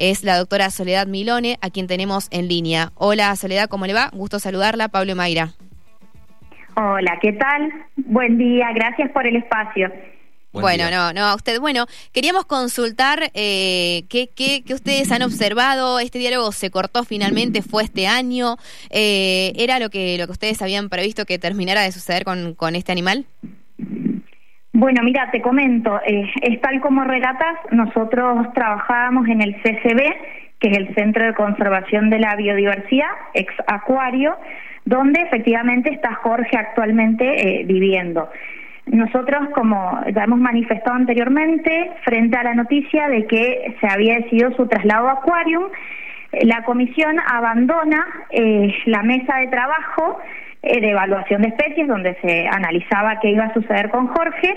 es la doctora Soledad Milone, a quien tenemos en línea. Hola Soledad, ¿cómo le va? Gusto saludarla, Pablo Mayra. Hola, ¿qué tal? Buen día, gracias por el espacio. bueno, no, no, usted, bueno, queríamos consultar eh, qué, qué, ustedes han observado, este diálogo se cortó finalmente, fue este año, eh, ¿era lo que, lo que ustedes habían previsto que terminara de suceder con, con este animal? Bueno, mira, te comento, eh, es tal como relatas, nosotros trabajábamos en el CCB, que es el Centro de Conservación de la Biodiversidad, ex Acuario, donde efectivamente está Jorge actualmente eh, viviendo. Nosotros, como ya hemos manifestado anteriormente, frente a la noticia de que se había decidido su traslado a Aquarium, la comisión abandona eh, la mesa de trabajo eh, de evaluación de especies, donde se analizaba qué iba a suceder con Jorge,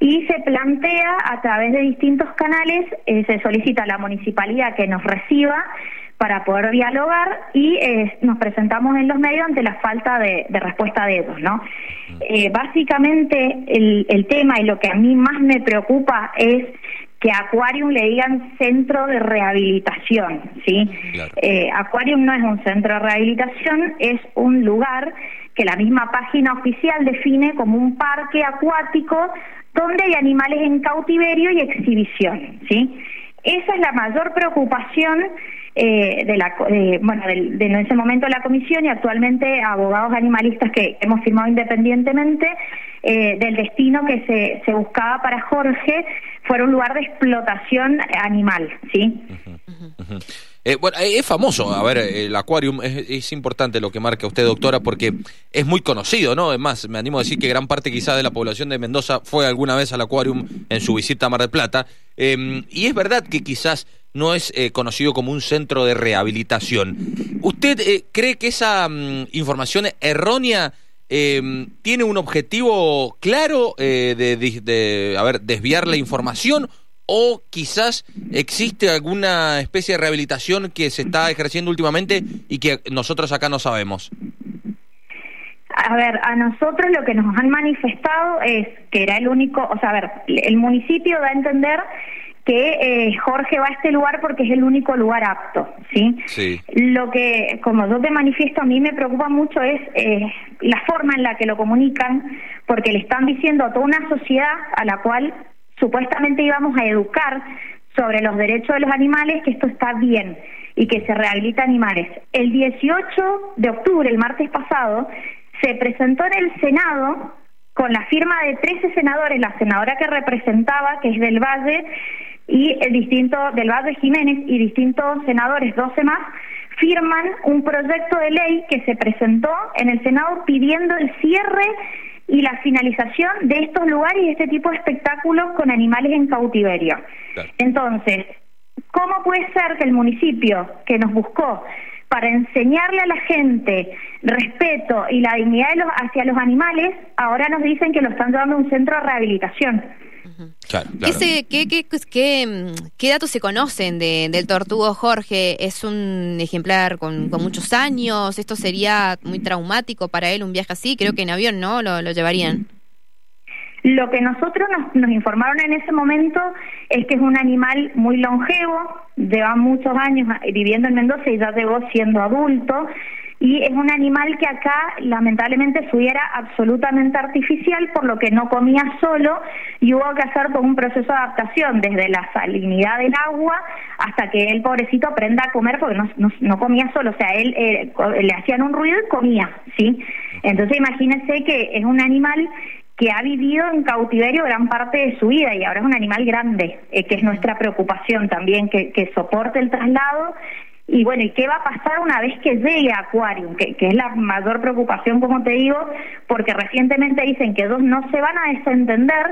y se plantea a través de distintos canales, se solicita a la municipalidad que nos reciba para poder dialogar y eh, nos presentamos en los medios ante la falta de, respuesta de ellos, ¿no? Eh, básicamente el, el tema y lo que a mí más me preocupa es que a Aquarium le digan centro de rehabilitación, ¿sí? Eh, Aquarium no es un centro de rehabilitación, es un lugar que la misma página oficial define como un parque acuático donde hay animales en cautiverio y exhibición, ¿sí? Esa es la mayor preocupación eh, de la bueno de, en ese momento la comisión y actualmente abogados animalistas que hemos firmado independientemente eh, del destino que se, se buscaba para Jorge fuera un lugar de explotación animal sí eh, bueno, es famoso, a ver, el Aquarium es, importante lo que marca usted, doctora, porque es muy conocido, ¿no? Es más, me animo a decir que gran parte quizá de la población de Mendoza fue alguna vez al Aquarium en su visita a Mar del Plata, em, y es verdad que quizás no es eh, conocido como un centro de rehabilitación. ¿Usted eh, cree que esa mm, información errónea em, tiene un objetivo claro de, de, a ver, desviar la información o quizás existe alguna especie de rehabilitación que se está ejerciendo últimamente y que nosotros acá no sabemos? A ver, a nosotros lo que nos han manifestado es que era el único, o sea, a ver, el municipio da a entender que eh, Jorge va a este lugar porque es el único lugar apto, ¿sí? Sí. Lo que, como yo te manifiesto, a mí me preocupa mucho es eh, la forma en la que lo comunican, porque le están diciendo a toda una sociedad a la cual supuestamente íbamos a educar sobre los derechos de los animales, que esto está bien y que se rehabilita animales. El 18 de octubre, el martes pasado, se presentó en el Senado con la firma de 13 senadores, la senadora que representaba, que es del Valle, y el distinto del Valle Jiménez y distintos senadores, 12 más, firman un proyecto de ley que se presentó en el Senado pidiendo el cierre y la finalización de estos lugares y este tipo de espectáculos con animales en cautiverio. Entonces, ¿cómo puede ser que el municipio que nos buscó para enseñarle a la gente respeto y la dignidad hacia los animales, ahora nos dicen que lo están llevando a un centro de rehabilitación? ¿Qué, datos se conocen del tortugo Jorge? ¿Es un ejemplar con, muchos años? ¿Esto sería muy traumático para él un viaje así? Creo que en avión no lo, llevarían. Lo que nosotros nos, nos, informaron en ese momento es que es un animal muy longevo, lleva muchos años viviendo en Mendoza y ya llegó siendo adulto y es un animal que acá lamentablemente su era absolutamente artificial por lo que no comía solo y hubo que hacer todo un proceso de adaptación desde la salinidad del agua hasta que el pobrecito aprenda a comer porque no, no, comía solo, o sea, él eh, le hacían un ruido y comía, ¿sí? Entonces imagínense que es un animal que ha vivido en cautiverio gran parte de su vida y ahora es un animal grande, eh, que es nuestra preocupación también, que, que soporte el traslado y bueno, ¿y qué va a pasar una vez que llegue a Aquarium? Que, es la mayor preocupación, como te digo, porque recientemente dicen que dos no se van a desentender,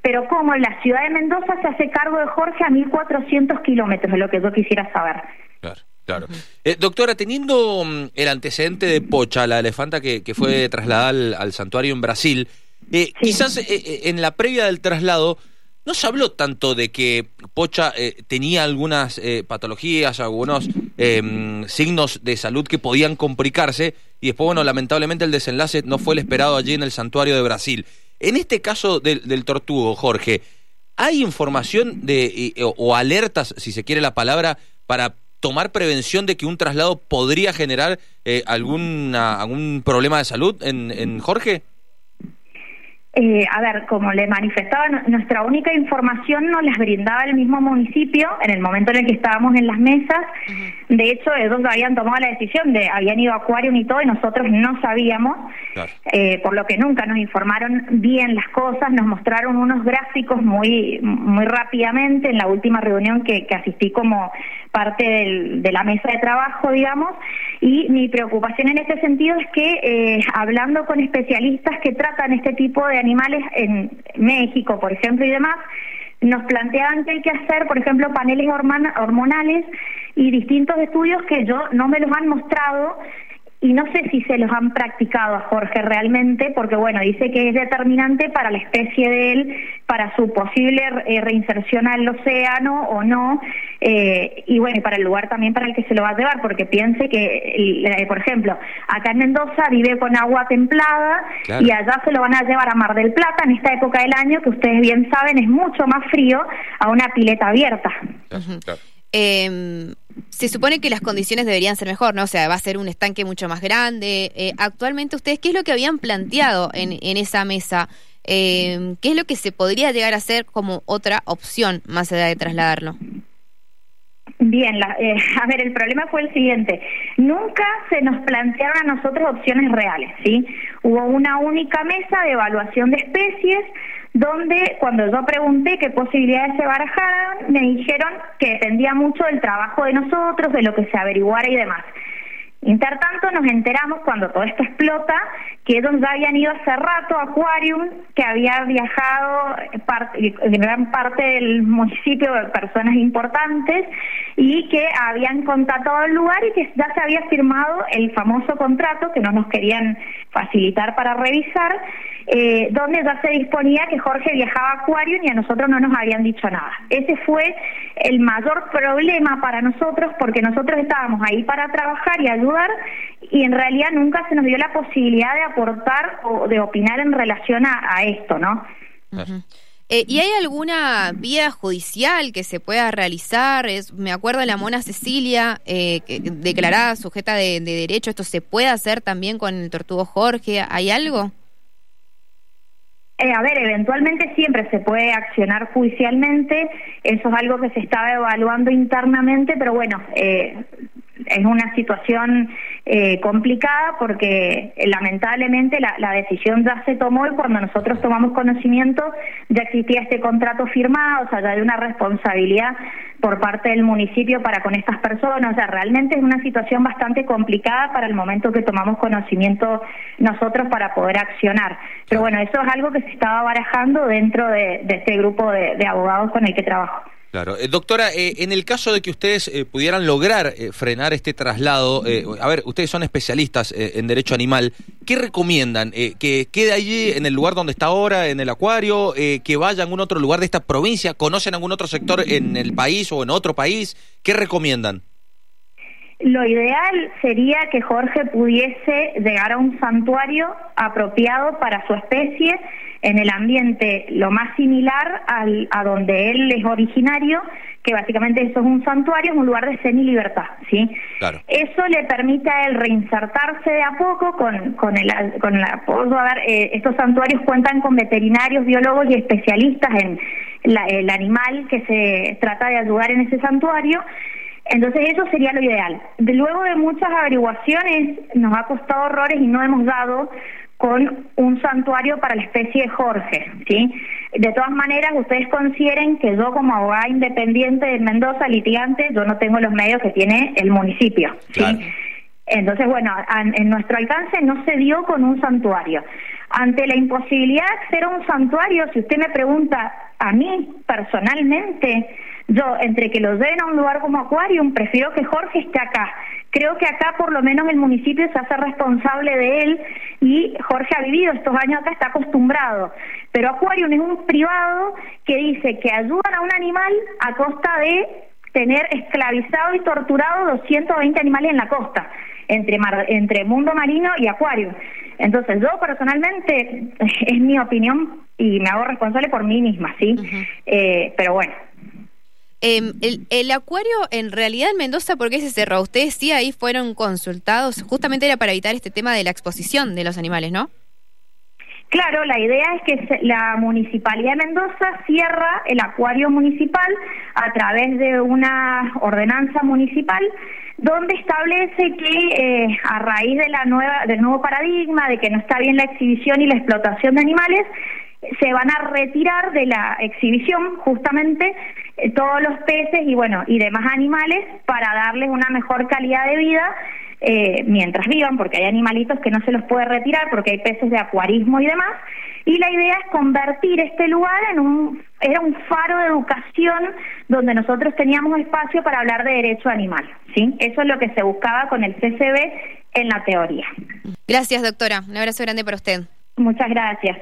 pero como la ciudad de Mendoza se hace cargo de Jorge a 1.400 kilómetros, es lo que yo quisiera saber. Claro. Claro. Eh, doctora, teniendo mm, el antecedente de Pocha, la elefanta que, que fue trasladada al, santuario en Brasil, eh, quizás eh, en la previa del traslado no se habló tanto de que Pocha tenía algunas patologías, algunos Em, signos de salud que podían complicarse y después, bueno, lamentablemente el desenlace no fue el esperado allí en el santuario de Brasil. En este caso del, tortugo, Jorge, ¿hay información de, o, alertas, si se quiere la palabra, para tomar prevención de que un traslado podría generar eh, alguna, algún problema de salud en, en Jorge? Eh, a ver, como le manifestaba, nuestra única información nos las brindaba el mismo municipio en el momento en el que estábamos en las mesas. De hecho, ellos habían tomado la decisión de, habían ido a Aquarium y todo, y nosotros no sabíamos, eh, por lo que nunca nos informaron bien las cosas, nos mostraron unos gráficos muy, muy rápidamente en la última reunión que, que asistí como parte del, de la mesa de trabajo, digamos, y mi preocupación en este sentido es que eh, hablando con especialistas que tratan este tipo de animales en México, por ejemplo, y demás, nos planteaban que hay que hacer, por ejemplo, paneles hormonales y distintos estudios que yo no me los han mostrado y no sé si se los han practicado a Jorge realmente, porque bueno, dice que es determinante para la especie de él, para su posible eh, reinserción al océano o no, eh, y bueno, y para el lugar también para el que se lo va a llevar, porque piense que, eh, por ejemplo, acá en Mendoza vive con agua templada y allá se lo van a llevar a Mar del Plata en esta época del año, que ustedes bien saben es mucho más frío, a una pileta abierta. Eh, se supone que las condiciones deberían ser mejor, ¿no? O sea, va a ser un estanque mucho más grande. Eh, actualmente, ¿ustedes qué es lo que habían planteado en, en esa mesa? Eh, ¿Qué es lo que se podría llegar a hacer como otra opción más allá de trasladarlo? Bien, la, eh, a ver, el problema fue el siguiente. Nunca se nos plantearon a nosotros opciones reales, ¿sí? Hubo una única mesa de evaluación de especies donde cuando yo pregunté qué posibilidades se barajaran, me dijeron que dependía mucho del trabajo de nosotros, de lo que se averiguara y demás. Intertanto nos enteramos cuando todo esto explota que ellos ya habían ido hace rato a Aquarium, que había viajado en gran parte del municipio de personas importantes y que habían contratado el lugar y que ya se había firmado el famoso contrato que no nos querían facilitar para revisar eh, donde ya se disponía que Jorge viajaba a Acuario y a nosotros no nos habían dicho nada. Ese fue el mayor problema para nosotros porque nosotros estábamos ahí para trabajar y ayudar y en realidad nunca se nos dio la posibilidad de aportar o de opinar en relación a, esto, ¿no? Eh, ¿Y hay alguna vía judicial que se pueda realizar? Es, me acuerdo de la mona Cecilia, eh, que, declarada sujeta de, de, derecho. ¿Esto se puede hacer también con el tortugo Jorge? ¿Hay algo? Eh, a ver, eventualmente siempre se puede accionar judicialmente, eso es algo que se estaba evaluando internamente, pero bueno, eh, es una situación eh, complicada porque eh, lamentablemente la, la, decisión ya se tomó y cuando nosotros tomamos conocimiento ya existía este contrato firmado, o sea, ya hay una responsabilidad por parte del municipio para con estas personas, o sea, realmente es una situación bastante complicada para el momento que tomamos conocimiento nosotros para poder accionar. Pero bueno, eso es algo que se estaba barajando dentro de, este grupo de abogados con el que trabajo. Claro. Eh, doctora, eh, en el caso de que ustedes eh, pudieran lograr frenar este traslado, a ver, ustedes son especialistas en derecho animal, ¿qué recomiendan? ¿Que quede allí en el lugar donde está ahora, en el acuario? ¿Que vaya a algún otro lugar de esta provincia? ¿Conocen algún otro sector en el país o en otro país? ¿Qué recomiendan? Lo ideal sería que Jorge pudiese llegar a un santuario apropiado para su especie en el ambiente lo más similar al, a donde él es originario, que básicamente eso es un santuario, es un lugar de semi-libertad, ¿sí? Eso le permite a él reinsertarse de a poco con, con el con la, a ver, eh, estos santuarios cuentan con veterinarios, biólogos y especialistas en el animal que se trata de ayudar en ese santuario, entonces eso sería lo ideal. luego de muchas averiguaciones nos ha costado horrores y no hemos dado con un santuario para la especie de Jorge, ¿sí? De todas maneras, ustedes consideren que yo como abogada independiente de Mendoza, litigante, yo no tengo los medios que tiene el municipio, ¿sí? Entonces, bueno, en nuestro alcance no se dio con un santuario. Ante la imposibilidad de a un santuario, si usted me pregunta a mí personalmente, yo entre que lo den a un lugar como Aquarium, prefiero que Jorge esté acá Creo que acá por lo menos el municipio se hace responsable de él y Jorge ha vivido estos años acá, está acostumbrado. Pero Aquarium es un privado que dice que ayudan a un animal a costa de tener esclavizado y torturado 220 animales en la costa, entre, entre mundo marino y acuario. Entonces yo personalmente, es mi opinión y me hago responsable por mí misma, ¿sí? eh, pero bueno. Em, el, el, acuario, en realidad en Mendoza, ¿por qué se cerró? Ustedes sí ahí fueron consultados, justamente era para evitar este tema de la exposición de los animales, ¿no? Claro, la idea es que la Municipalidad de Mendoza cierra el acuario municipal a través de una ordenanza municipal donde establece que eh, a raíz de la nueva del nuevo paradigma de que no está bien la exhibición y la explotación de animales se van a retirar de la exhibición justamente eh, todos los peces y bueno y demás animales para darles una mejor calidad de vida eh, mientras vivan, porque hay animalitos que no se los puede retirar, porque hay peces de acuarismo y demás. Y la idea es convertir este lugar en un, era un faro de educación donde nosotros teníamos espacio para hablar de derecho animal. ¿sí? Eso es lo que se buscaba con el CCB en la teoría. Gracias, doctora. Un abrazo grande para usted. Muchas gracias.